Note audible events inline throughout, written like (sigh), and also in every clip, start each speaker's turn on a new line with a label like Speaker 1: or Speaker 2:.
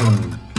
Speaker 1: Boom.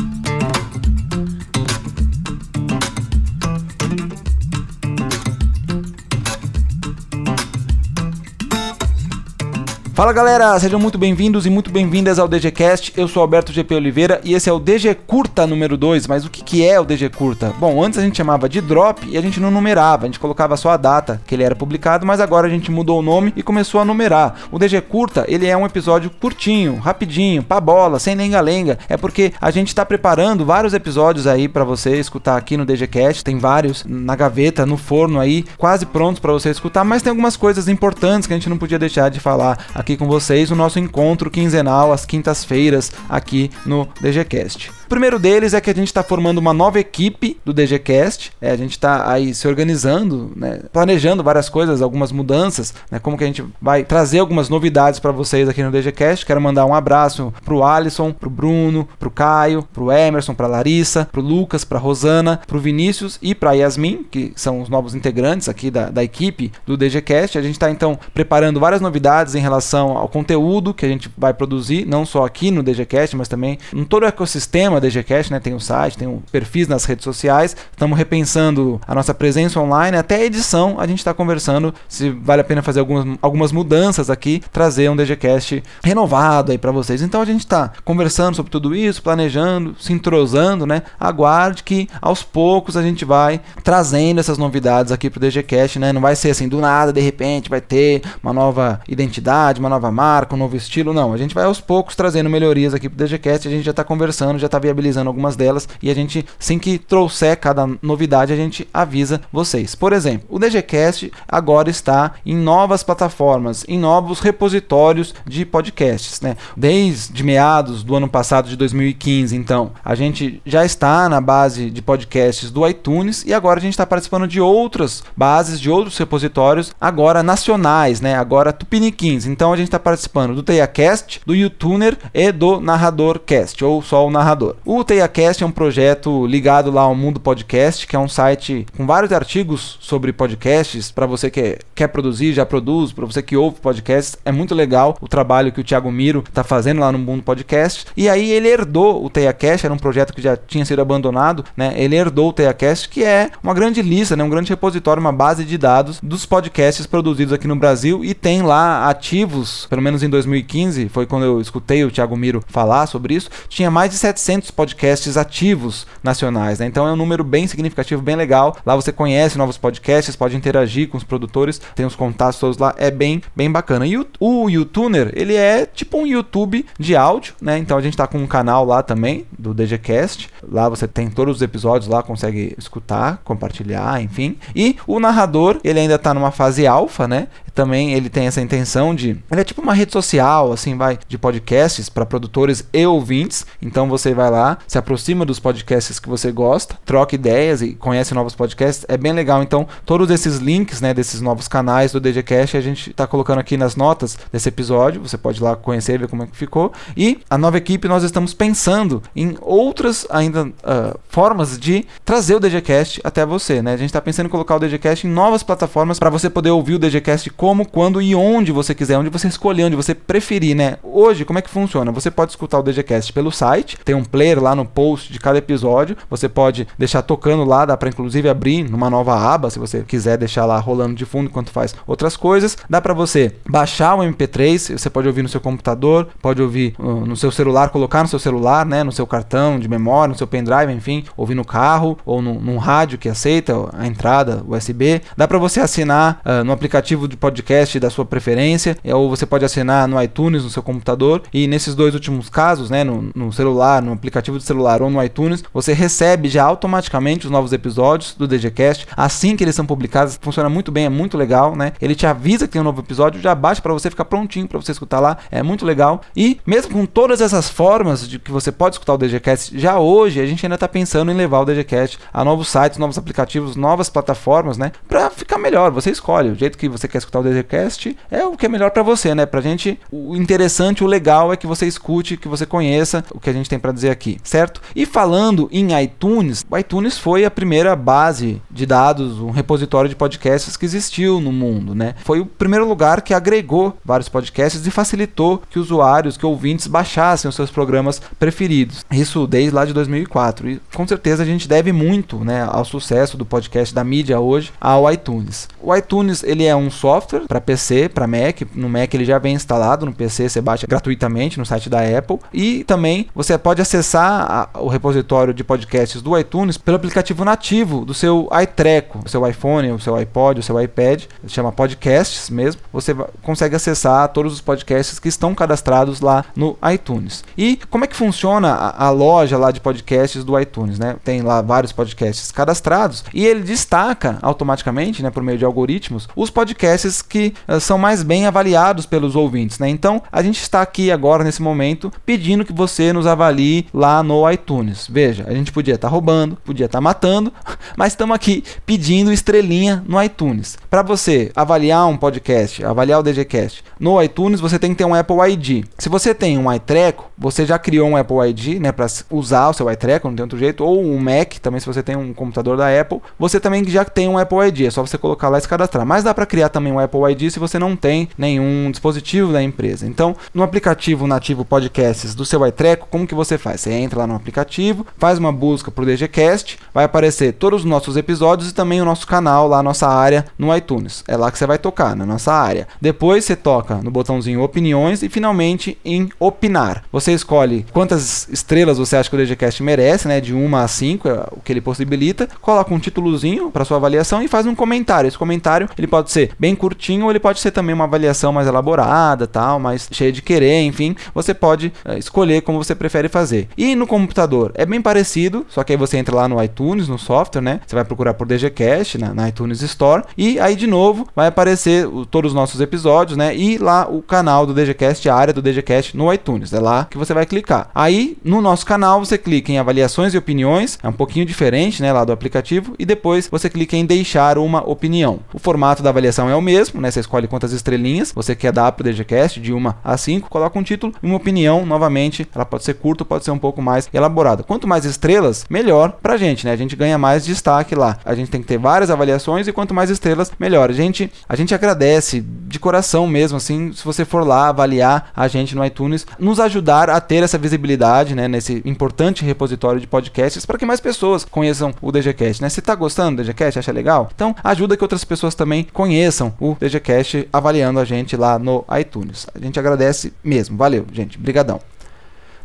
Speaker 1: Fala galera, sejam muito bem-vindos e muito bem-vindas ao DGCast. Eu sou Alberto GP Oliveira e esse é o DG Curta número 2. Mas o que, que é o DG Curta? Bom, antes a gente chamava de Drop e a gente não numerava, a gente colocava só a data que ele era publicado, mas agora a gente mudou o nome e começou a numerar. O DG Curta, ele é um episódio curtinho, rapidinho, pra bola, sem lenga-lenga. É porque a gente tá preparando vários episódios aí para você escutar aqui no DGCast. Tem vários na gaveta, no forno aí, quase prontos para você escutar, mas tem algumas coisas importantes que a gente não podia deixar de falar aqui aqui com vocês o nosso encontro quinzenal às quintas-feiras aqui no DGCast primeiro deles é que a gente está formando uma nova equipe do DGCast. É, a gente está aí se organizando, né, planejando várias coisas, algumas mudanças, né, como que a gente vai trazer algumas novidades para vocês aqui no DGCast. Quero mandar um abraço pro Alisson, pro Bruno, pro Caio, pro Emerson, pra Larissa, pro Lucas, pra Rosana, pro Vinícius e pra Yasmin, que são os novos integrantes aqui da, da equipe do DGCast. A gente está então preparando várias novidades em relação ao conteúdo que a gente vai produzir, não só aqui no DGCast, mas também em todo o ecossistema DGCast, né? Tem o um site, tem um perfis nas redes sociais. Estamos repensando a nossa presença online, até a edição a gente está conversando se vale a pena fazer algumas, algumas mudanças aqui, trazer um DGCast renovado aí para vocês. Então a gente está conversando sobre tudo isso, planejando, se entrosando, né? Aguarde que aos poucos a gente vai trazendo essas novidades aqui pro DGCast, né? Não vai ser assim do nada, de repente vai ter uma nova identidade, uma nova marca, um novo estilo, não. A gente vai aos poucos trazendo melhorias aqui pro DGCast, a gente já está conversando, já está viabilizando algumas delas e a gente, sem que trouxer cada novidade, a gente avisa vocês. Por exemplo, o DGCast agora está em novas plataformas, em novos repositórios de podcasts, né? Desde meados do ano passado de 2015, então, a gente já está na base de podcasts do iTunes e agora a gente está participando de outras bases, de outros repositórios, agora nacionais, né? Agora tupiniquins. Então a gente está participando do TeiaCast, do YouTuner e do NarradorCast, ou só o narrador. O TeiaCast é um projeto ligado lá ao Mundo Podcast, que é um site com vários artigos sobre podcasts, para você que quer produzir, já produz, para você que ouve podcasts, é muito legal o trabalho que o Thiago Miro está fazendo lá no Mundo Podcast. E aí ele herdou o TeiaCast, era um projeto que já tinha sido abandonado, né? Ele herdou o TeiaCast, que é uma grande lista, né? um grande repositório, uma base de dados dos podcasts produzidos aqui no Brasil e tem lá ativos, pelo menos em 2015, foi quando eu escutei o Thiago Miro falar sobre isso, tinha mais de 700 podcasts ativos nacionais. Né? Então é um número bem significativo, bem legal. Lá você conhece novos podcasts, pode interagir com os produtores, tem os contatos todos lá, é bem, bem bacana. E o, YouTuner, ele é tipo um YouTube de áudio, né? Então a gente está com um canal lá também, do DGCast. Lá você tem todos os episódios lá, consegue escutar, compartilhar, enfim. E o narrador, ele ainda está numa fase alfa, né? Também ele tem essa intenção de. Ele é tipo uma rede social, assim, vai, de podcasts para produtores e ouvintes. Então você vai lá, se aproxima dos podcasts que você gosta, troca ideias e conhece novos podcasts. É bem legal. Então, todos esses links, né, desses novos canais do DGCast, a gente está colocando aqui nas notas desse episódio. Você pode ir lá conhecer, ver como é que ficou. E a nova equipe, nós estamos pensando em outras ainda uh, formas de trazer o DGCast até você, né? A gente está pensando em colocar o DGCast em novas plataformas para você poder ouvir o DGCast como, quando e onde você quiser, onde você escolher, onde você preferir, né? Hoje, como é que funciona? Você pode escutar o DGCast pelo site, tem um player lá no post de cada episódio. Você pode deixar tocando lá, dá para inclusive abrir numa nova aba, se você quiser deixar lá rolando de fundo enquanto faz outras coisas. Dá para você baixar o MP3, você pode ouvir no seu computador, pode ouvir uh, no seu celular, colocar no seu celular, né, no seu cartão de memória, no seu pendrive, enfim, ouvir no carro ou no, num rádio que aceita a entrada USB. Dá para você assinar uh, no aplicativo de podcast da sua preferência, ou você pode assinar no iTunes no seu computador. E nesses dois últimos casos, né, no, no celular, no aplicativo de celular ou no iTunes, você recebe já automaticamente os novos episódios do DGCast assim que eles são publicados. Funciona muito bem, é muito legal, né? Ele te avisa que tem um novo episódio, já baixa para você ficar prontinho para você escutar lá. É muito legal. E mesmo com todas essas formas de que você pode escutar o DGCast, já hoje a gente ainda está pensando em levar o DGCast a novos sites, novos aplicativos, novas plataformas, né? Para ficar melhor. Você escolhe o jeito que você quer escutar o DGCast, é o que é melhor para você, né? Pra gente, o interessante, o legal é que você escute, que você conheça o que a gente tem para dizer aqui, certo? E falando em iTunes, o iTunes foi a primeira base de dados, um repositório de podcasts que existiu no mundo, né? Foi o primeiro lugar que agregou vários podcasts e facilitou que usuários, que ouvintes baixassem os seus programas preferidos. Isso desde lá de 2004. E com certeza a gente deve muito, né, ao sucesso do podcast da mídia hoje ao iTunes. O iTunes, ele é um software para PC, para Mac, no Mac ele já vem instalado, no PC você baixa gratuitamente no site da Apple e também você pode acessar a, o repositório de podcasts do iTunes pelo aplicativo nativo do seu iTreco, o seu iPhone, o seu iPod, o seu iPad, chama Podcasts mesmo. Você consegue acessar todos os podcasts que estão cadastrados lá no iTunes. E como é que funciona a, a loja lá de podcasts do iTunes, né? Tem lá vários podcasts cadastrados e ele destaca automaticamente, né, por meio de algoritmos, os podcasts que uh, são mais bem avaliados pelos ouvintes, né? Então, a gente está aqui agora nesse momento pedindo que você nos avalie lá no iTunes. Veja, a gente podia estar tá roubando, podia estar tá matando, (laughs) mas estamos aqui pedindo estrelinha no iTunes. Para você avaliar um podcast, avaliar o DGCast no iTunes, você tem que ter um Apple ID. Se você tem um iTreco, você já criou um Apple ID, né, para usar o seu iTreco, não tem outro jeito, ou um Mac, também se você tem um computador da Apple, você também já tem um Apple ID, é só você colocar lá e se cadastrar. Mas dá para criar também um Apple ID se você não tem nenhum dispositivo da empresa. Então, no aplicativo nativo Podcasts do seu iTreco, como que você faz? Você entra lá no aplicativo, faz uma busca pro DGCast, vai aparecer todos os nossos episódios e também o nosso canal lá, nossa área no iTunes. É lá que você vai tocar, na nossa área. Depois você toca no botãozinho opiniões e finalmente em opinar. Você escolhe quantas estrelas você acha que o DGCast merece, né? De 1 a 5, é o que ele possibilita. Coloca um títulozinho para sua avaliação e faz um comentário. Esse comentário ele pode ser bem curtinho ou ele pode ser também uma avaliação mais elaborada, tal, mais cheia de querer, enfim. Você pode é, escolher como você prefere fazer. E no computador é bem parecido, só que aí você entra lá no iTunes, no software, né? Você vai procurar por DGCast na, na iTunes Store e aí de novo vai aparecer o, todos os nossos episódios, né? E lá o canal do DGCast, a área do DGCast no iTunes. É lá que você vai clicar. Aí no nosso canal você clica em avaliações e opiniões, é um pouquinho diferente, né, lá do aplicativo, e depois você clica em deixar uma opinião. O formato da avaliação é o mesmo, né? Você escolhe quantas estrelinhas você quer dar para o DGCast, de 1 a 5, coloca um título e uma opinião, novamente, ela pode ser curta, pode ser um pouco mais elaborada. Quanto mais estrelas, melhor pra gente, né? A gente ganha mais destaque lá. A gente tem que ter várias avaliações e quanto mais estrelas, melhor. A gente, a gente agradece de coração mesmo, assim, se você for lá avaliar a gente no iTunes, nos ajudar a ter essa visibilidade, né, nesse importante repositório de podcasts para que mais pessoas conheçam o DGCast, né? Se tá gostando do DGCast, acha legal? Então, ajuda que outras pessoas também conheçam o DGCast avaliando a gente lá no iTunes. A gente agradece mesmo. Valeu, gente. Brigadão.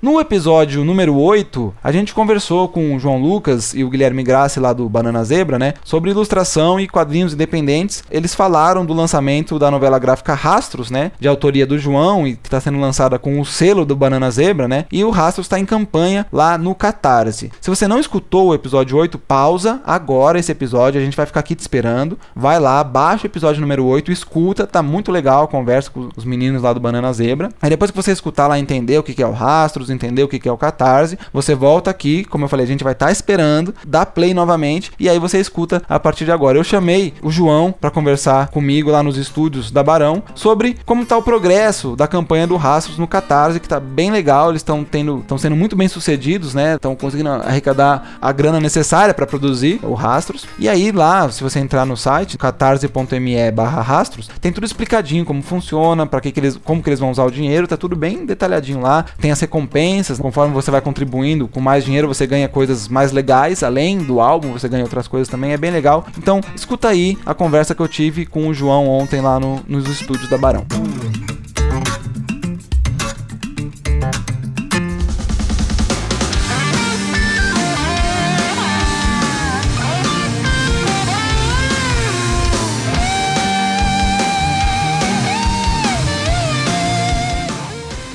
Speaker 1: No episódio número 8, a gente conversou com o João Lucas e o Guilherme Grassi lá do Banana Zebra, né, sobre ilustração e quadrinhos independentes. Eles falaram do lançamento da novela gráfica Rastros, né, de autoria do João e que está sendo lançada com o selo do Banana Zebra, né, e o Rastros está em campanha lá no Catarse. Se você não escutou o episódio 8, pausa agora esse episódio, a gente vai ficar aqui te esperando. Vai lá, baixa o episódio número 8, escuta, tá muito legal conversa com os meninos lá do Banana Zebra. Aí depois que você escutar lá entender o que é o Rastros, entender o que é o Catarse, você volta aqui, como eu falei, a gente vai estar tá esperando, dá play novamente e aí você escuta a partir de agora. Eu chamei o João para conversar comigo lá nos estúdios da Barão sobre como está o progresso da campanha do Rastros no Catarse, que está bem legal, eles estão tendo, estão sendo muito bem sucedidos, né? Estão conseguindo arrecadar a grana necessária para produzir o Rastros. E aí lá, se você entrar no site catarse.me/rastros, tem tudo explicadinho como funciona, para que, que eles, como que eles vão usar o dinheiro, tá tudo bem detalhadinho lá. Tem as recompensas recompensas. Conforme você vai contribuindo com mais dinheiro, você ganha coisas mais legais. Além do álbum, você ganha outras coisas também. É bem legal. Então, escuta aí a conversa que eu tive com o João ontem lá no, nos estúdios da Barão.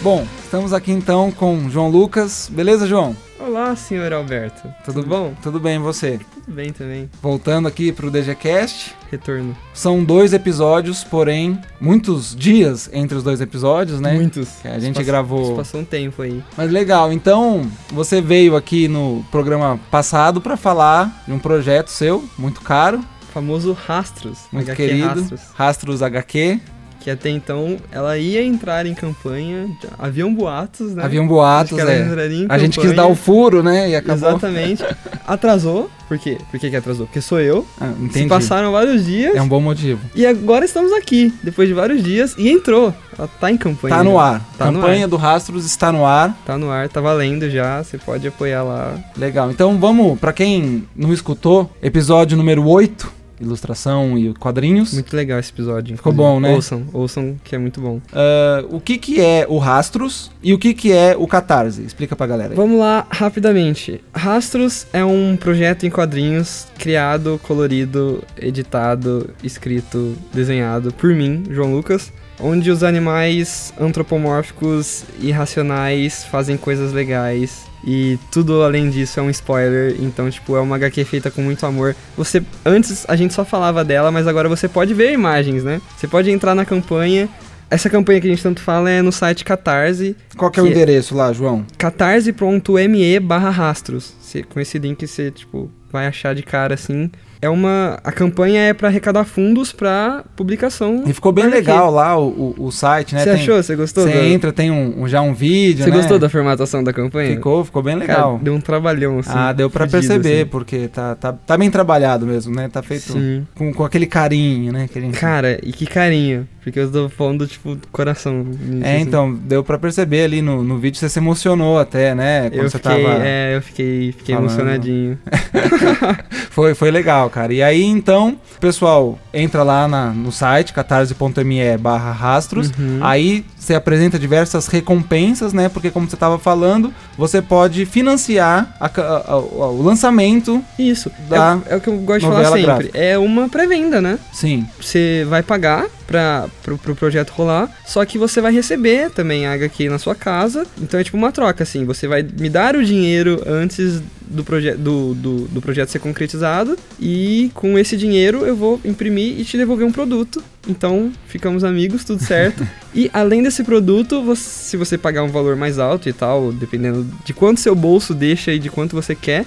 Speaker 1: Bom, Estamos aqui então com João Lucas. Beleza, João?
Speaker 2: Olá, senhor Alberto. Tudo, Tudo bom?
Speaker 1: Tudo bem, e você?
Speaker 2: Tudo bem também.
Speaker 1: Voltando aqui para o DGCast.
Speaker 2: Retorno.
Speaker 1: São dois episódios, porém, muitos dias entre os dois episódios, né?
Speaker 2: Muitos.
Speaker 1: Que a gente gravou.
Speaker 2: Passou um tempo aí.
Speaker 1: Mas legal, então você veio aqui no programa passado para falar de um projeto seu, muito caro,
Speaker 2: famoso Rastros.
Speaker 1: Muito
Speaker 2: HQ
Speaker 1: querido.
Speaker 2: Rastros.
Speaker 1: Rastros HQ.
Speaker 2: Que até então ela ia entrar em campanha. Haviam boatos, né?
Speaker 1: Havia um boatos, é. A gente quis dar o furo, né? E acabou.
Speaker 2: Exatamente. (laughs) Atrasou. Por quê? Por que, que atrasou? Porque sou eu.
Speaker 1: Ah,
Speaker 2: Se
Speaker 1: entendi.
Speaker 2: passaram vários dias.
Speaker 1: É um bom motivo.
Speaker 2: E agora estamos aqui, depois de vários dias, e entrou. Ela tá em campanha.
Speaker 1: Tá no ar.
Speaker 2: Tá no
Speaker 1: Campanha
Speaker 2: ar.
Speaker 1: do Rastros está no ar.
Speaker 2: Tá no ar, tá valendo já. Você pode apoiar lá.
Speaker 1: Legal. Então vamos, pra quem não escutou, episódio número 8, ilustração e quadrinhos.
Speaker 2: Muito legal esse episódio.
Speaker 1: Ficou
Speaker 2: inclusive.
Speaker 1: bom, né?
Speaker 2: Ouçam, ouçam, que é muito bom.
Speaker 1: Ah, o que que é o Rastros e o que que é o Catarse? Explica pra galera aí.
Speaker 2: Vamos lá, rapidamente. Rastros é um projeto em quadrinhos criado, colorido, editado, escrito, desenhado por mim, João Lucas, onde os animais antropomórficos e racionais fazem coisas legais. E tudo além disso é um spoiler, então, tipo, é uma HQ feita com muito amor. Você, antes a gente só falava dela, mas agora você pode ver imagens, né? Você pode entrar na campanha. Essa campanha que a gente tanto fala é no site Catarse,
Speaker 1: Qual que é o
Speaker 2: que-
Speaker 1: endereço lá, João?
Speaker 2: catarse.me barra rastros. Você- Com esse link você, tipo, vai achar de cara, assim. É uma... A campanha é pra arrecadar fundos pra publicação.
Speaker 1: E ficou bem legal lá o, o, o site, né?
Speaker 2: Você
Speaker 1: Tem-
Speaker 2: achou? Você gostou?
Speaker 1: Você
Speaker 2: da-
Speaker 1: entra, tem um, já um vídeo,
Speaker 2: Você
Speaker 1: né?
Speaker 2: gostou da formatação da campanha?
Speaker 1: Ficou, ficou bem
Speaker 2: Cara,
Speaker 1: legal.
Speaker 2: deu um trabalhão, assim.
Speaker 1: ah, deu pra
Speaker 2: fudido,
Speaker 1: perceber,
Speaker 2: assim.
Speaker 1: porque tá, tá, tá bem trabalhado mesmo, né? Tá feito
Speaker 2: Sim.
Speaker 1: com, com aquele carinho, né? Aquele...
Speaker 2: Cara, e que carinho. Porque eu tô falando, tipo, do coração.
Speaker 1: É,
Speaker 2: assim.
Speaker 1: então, deu pra perceber ali no, no vídeo, você se emocionou até, né? Quando
Speaker 2: Eu
Speaker 1: você
Speaker 2: fiquei,
Speaker 1: tava...
Speaker 2: é, eu fiquei, fiquei
Speaker 1: falando.
Speaker 2: emocionadinho. (laughs)
Speaker 1: Foi, foi legal, cara. E aí, então, pessoal entra lá na- no site, catarse.me barra rastros.
Speaker 2: Uhum.
Speaker 1: Aí você apresenta diversas recompensas, né? Porque como você estava falando, você pode financiar a a- a- o lançamento.
Speaker 2: Isso.
Speaker 1: Da
Speaker 2: É, é o que eu gosto de falar sempre.
Speaker 1: gráfica.
Speaker 2: É uma pré-venda, né?
Speaker 1: Sim,
Speaker 2: você vai pagar para pro, pro projeto rolar, só que você vai receber também a HQ na sua casa. Então é tipo uma troca, assim. Você vai me dar o dinheiro antes do, proje do, do, do projeto ser concretizado. E com esse dinheiro eu vou imprimir e te devolver um produto. Então ficamos amigos, tudo certo. (laughs) e além desse produto, você- se você pagar um valor mais alto e tal, dependendo de quanto seu bolso deixa e de quanto você quer.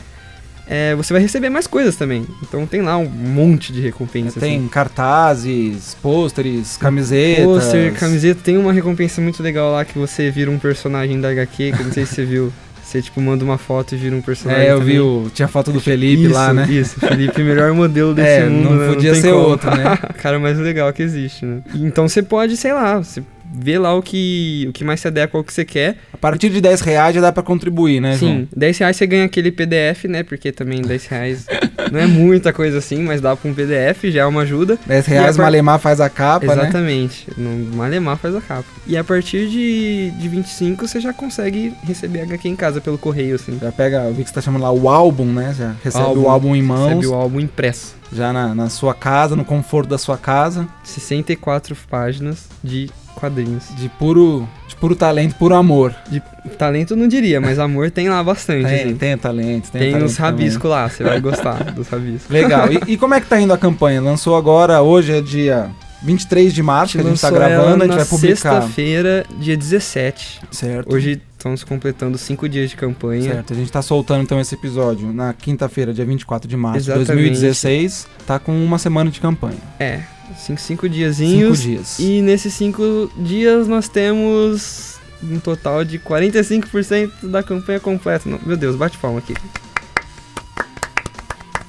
Speaker 2: é, você vai receber mais coisas também. Então tem lá um monte de recompensa. assim.
Speaker 1: tem cartazes, pôsteres, camisetas.
Speaker 2: Pôster, camiseta, tem uma recompensa muito legal lá que você vira um personagem da HQ, que eu não sei se você viu. (laughs) Você, tipo, manda uma foto e vira um personagem.
Speaker 1: É, eu
Speaker 2: também.
Speaker 1: vi, o, tinha foto do Felipe
Speaker 2: isso,
Speaker 1: lá, né?
Speaker 2: Isso, Felipe, melhor modelo (laughs) desse
Speaker 1: É,
Speaker 2: mundo,
Speaker 1: não
Speaker 2: né?
Speaker 1: podia
Speaker 2: tem
Speaker 1: ser
Speaker 2: como.
Speaker 1: outro, né? (laughs)
Speaker 2: Cara mais legal que existe, né? Então você pode, sei lá, você vê lá o que, o que mais se adequa ao que você quer.
Speaker 1: A partir de 10 reais já dá pra contribuir, né, João?
Speaker 2: Sim, 10 reais você ganha aquele PDF, né? Porque também 10 reais (laughs) não é muita coisa assim, mas dá pra um PDF, já é uma ajuda.
Speaker 1: 10
Speaker 2: E
Speaker 1: reais,
Speaker 2: a par-
Speaker 1: Malemar faz a capa, né?
Speaker 2: Exatamente. Malemar faz a capa. E a partir de, de 25 você já consegue receber HQ em casa pelo correio, assim.
Speaker 1: Já pega, eu vi que você tá chamando lá o álbum, né? Já recebe
Speaker 2: Álbum.
Speaker 1: o álbum em mãos,
Speaker 2: Recebe o álbum impresso.
Speaker 1: já na, na sua casa, no conforto da sua casa,
Speaker 2: 64 páginas de quadrinhos.
Speaker 1: de puro, de puro talento, puro amor.
Speaker 2: De talento não diria, mas amor tem lá bastante,
Speaker 1: Tem,
Speaker 2: assim.
Speaker 1: tem talento, tem,
Speaker 2: Tem
Speaker 1: talento
Speaker 2: uns rabiscos lá, você vai gostar (laughs) dos rabiscos.
Speaker 1: Legal. E, e como é que tá indo a campanha? Lançou agora, hoje é dia 23 de março, que a gente tá gravando, a gente vai publicar.
Speaker 2: sexta-feira, dia 17.
Speaker 1: Certo.
Speaker 2: Hoje estamos completando 5 dias de campanha.
Speaker 1: Certo, a gente tá soltando então esse episódio na quinta-feira, dia 24 de março de
Speaker 2: Exatamente.
Speaker 1: 2016. Tá com uma semana de campanha.
Speaker 2: É, 5 cinco, cinco
Speaker 1: Cinco
Speaker 2: diazinhos.
Speaker 1: dias.
Speaker 2: E nesses cinco dias nós temos um total de 45% da campanha completa. Não, meu Deus, bate palma aqui.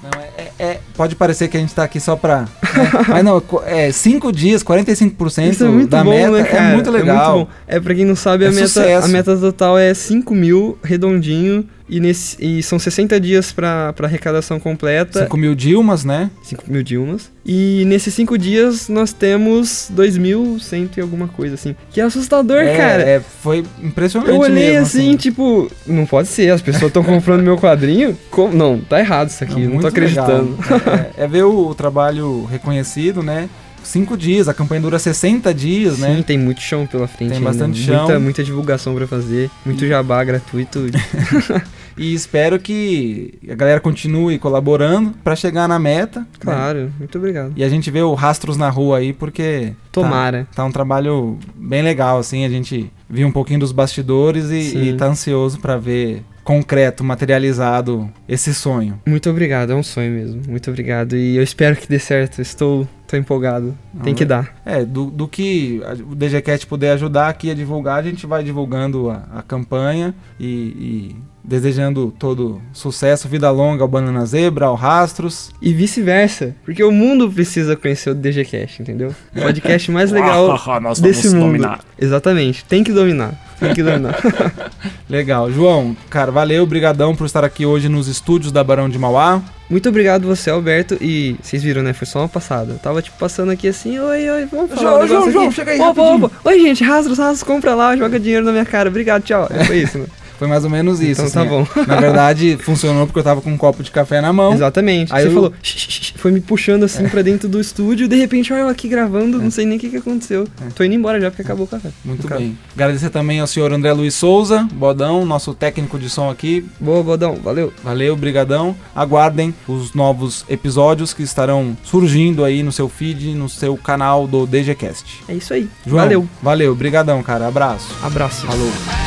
Speaker 1: Não, é, é- é- pode parecer que a gente tá aqui só pra. né? (laughs) Mas não, é 5 dias, 45%
Speaker 2: Isso é muito
Speaker 1: da
Speaker 2: bom,
Speaker 1: meta
Speaker 2: né, cara?
Speaker 1: é muito legal.
Speaker 2: bom. É, pra quem não sabe,
Speaker 1: É
Speaker 2: a, meta, a meta total é 5 mil, redondinho. E, nesse, e são 60 dias pra, pra arrecadação completa.
Speaker 1: 5 mil Dilmas, né?
Speaker 2: 5 mil Dilmas. E nesses 5 dias nós temos 2.100 e alguma coisa assim. Que é assustador,
Speaker 1: é,
Speaker 2: cara.
Speaker 1: é, foi impressionante
Speaker 2: Eu olhei
Speaker 1: mesmo,
Speaker 2: assim, tipo, não pode ser, as pessoas estão comprando meu quadrinho? Como? Não, tá errado isso aqui, não, tô
Speaker 1: muito
Speaker 2: acreditando.
Speaker 1: legal. É, é ver o, o trabalho reconhecido, né? 5 dias, a campanha dura 60 dias,
Speaker 2: Sim,
Speaker 1: né?
Speaker 2: tem muito chão pela frente.
Speaker 1: Tem
Speaker 2: ainda,
Speaker 1: bastante
Speaker 2: muita,
Speaker 1: chão.
Speaker 2: Muita divulgação pra fazer, muito jabá gratuito. (laughs)
Speaker 1: E espero que a galera continue colaborando pra chegar na meta. né?
Speaker 2: claro, muito obrigado.
Speaker 1: E a gente vê o Rastros na rua aí, porque tá-
Speaker 2: Tomara.
Speaker 1: Tá um trabalho bem legal, assim. A gente viu um pouquinho dos bastidores e,
Speaker 2: Sim.
Speaker 1: e tá ansioso pra ver concreto, materializado esse sonho.
Speaker 2: Muito obrigado, é um sonho mesmo. Muito obrigado. E eu espero que dê certo. Estou tô empolgado. Tem que dar.
Speaker 1: É, do, do que o DGCast puder ajudar aqui a divulgar, a gente vai divulgando a, a campanha e, e desejando todo sucesso, vida longa ao Banana Zebra, ao Rastros.
Speaker 2: E vice-versa, porque o mundo precisa conhecer o DGCast, entendeu? O podcast mais (laughs) legal desse mundo. Dominar. Exatamente, tem que dominar. Tem que dominar.
Speaker 1: legal. João, cara, valeu, brigadão por estar aqui hoje nos estúdios da Barão de Mauá.
Speaker 2: Muito obrigado você, Alberto. E vocês viram, né? Foi só uma passada. Eu tava, tipo, passando aqui assim, oi, oi, vamos falar João, um João, João, chega aí opa, opa. Oi, gente, rastros, rastros, compra lá, joga dinheiro na minha cara. Obrigado, tchau. Foi isso, né?
Speaker 1: Foi mais ou menos isso.
Speaker 2: Então tá assim. tá bom.
Speaker 1: Na verdade, (laughs) funcionou porque eu tava com um copo de café na mão.
Speaker 2: Exatamente. Aí você eu... falou, foi me puxando assim é. pra dentro do estúdio, de repente, olha eu aqui gravando, é. não sei nem o que, que aconteceu. É. Tô indo embora já porque acabou o café.
Speaker 1: Muito bem. Agradecer também ao senhor André Luiz Souza, Bodão, nosso técnico de som aqui.
Speaker 2: Boa, Bodão, valeu.
Speaker 1: Valeu, brigadão. Aguardem os novos episódios que estarão surgindo aí no seu feed, no seu canal do DGCast.
Speaker 2: É isso aí.
Speaker 1: João, valeu. Valeu, brigadão, cara. Abraço.
Speaker 2: Abraço.
Speaker 1: Falou.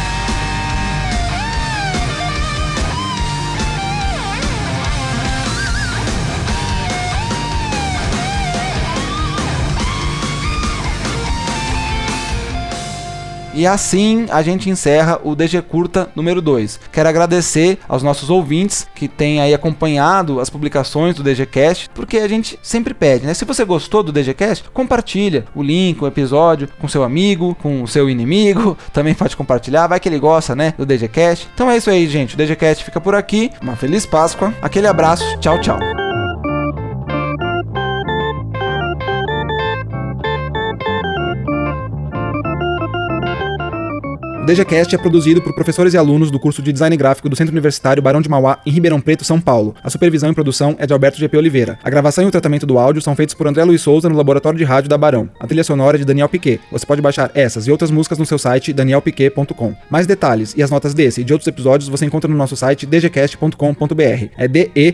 Speaker 1: E assim a gente encerra o DG Curta número 2. Quero agradecer aos nossos ouvintes que têm aí acompanhado as publicações do DGCast, porque a gente sempre pede, né? Se você gostou do DGCast, compartilha o link, o episódio com seu amigo, com seu inimigo, (laughs) também pode compartilhar, vai que ele gosta, né, do DGCast. Então é isso aí, gente. O DGCast fica por aqui. Uma feliz Páscoa. Aquele abraço. Tchau, tchau. DGCast é produzido por professores e alunos do curso de Design Gráfico do Centro Universitário Barão de Mauá, em Ribeirão Preto, São Paulo. A supervisão e produção é de Alberto GP Oliveira. A gravação e o tratamento do áudio são feitos por André Luiz Souza no Laboratório de Rádio da Barão. A trilha sonora é de Daniel Piquet. Você pode baixar essas e outras músicas no seu site danielpiquet.com. Mais detalhes e as notas desse e de outros episódios você encontra no nosso site dgcast.com.br. É D-E-G-E-C-A-S-T.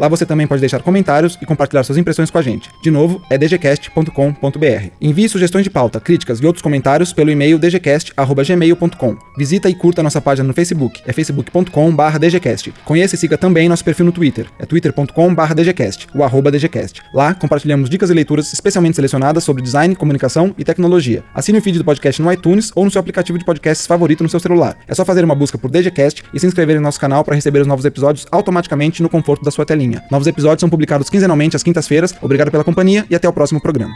Speaker 1: Lá você também pode deixar comentários e compartilhar suas impressões com a gente. De novo, é dgcast.com.br. Envie sugestões de pauta, críticas e outros comentários pelo e-mail dgcast dgcast.gmail.com. Visita e curta nossa página no Facebook, é facebook.com.br dgcast. Conheça e siga também nosso perfil no Twitter, é twitter.com.br dgcast, o arroba dgcast. Lá compartilhamos dicas e leituras especialmente selecionadas sobre design, comunicação e tecnologia. Assine o feed do podcast no iTunes ou no seu aplicativo de podcasts favorito no seu celular. É só fazer uma busca por DGCast e se inscrever em nosso canal para receber os novos episódios automaticamente no conforto da sua telinha. Novos episódios são publicados quinzenalmente às quintas-feiras. Obrigado pela companhia e até o próximo programa.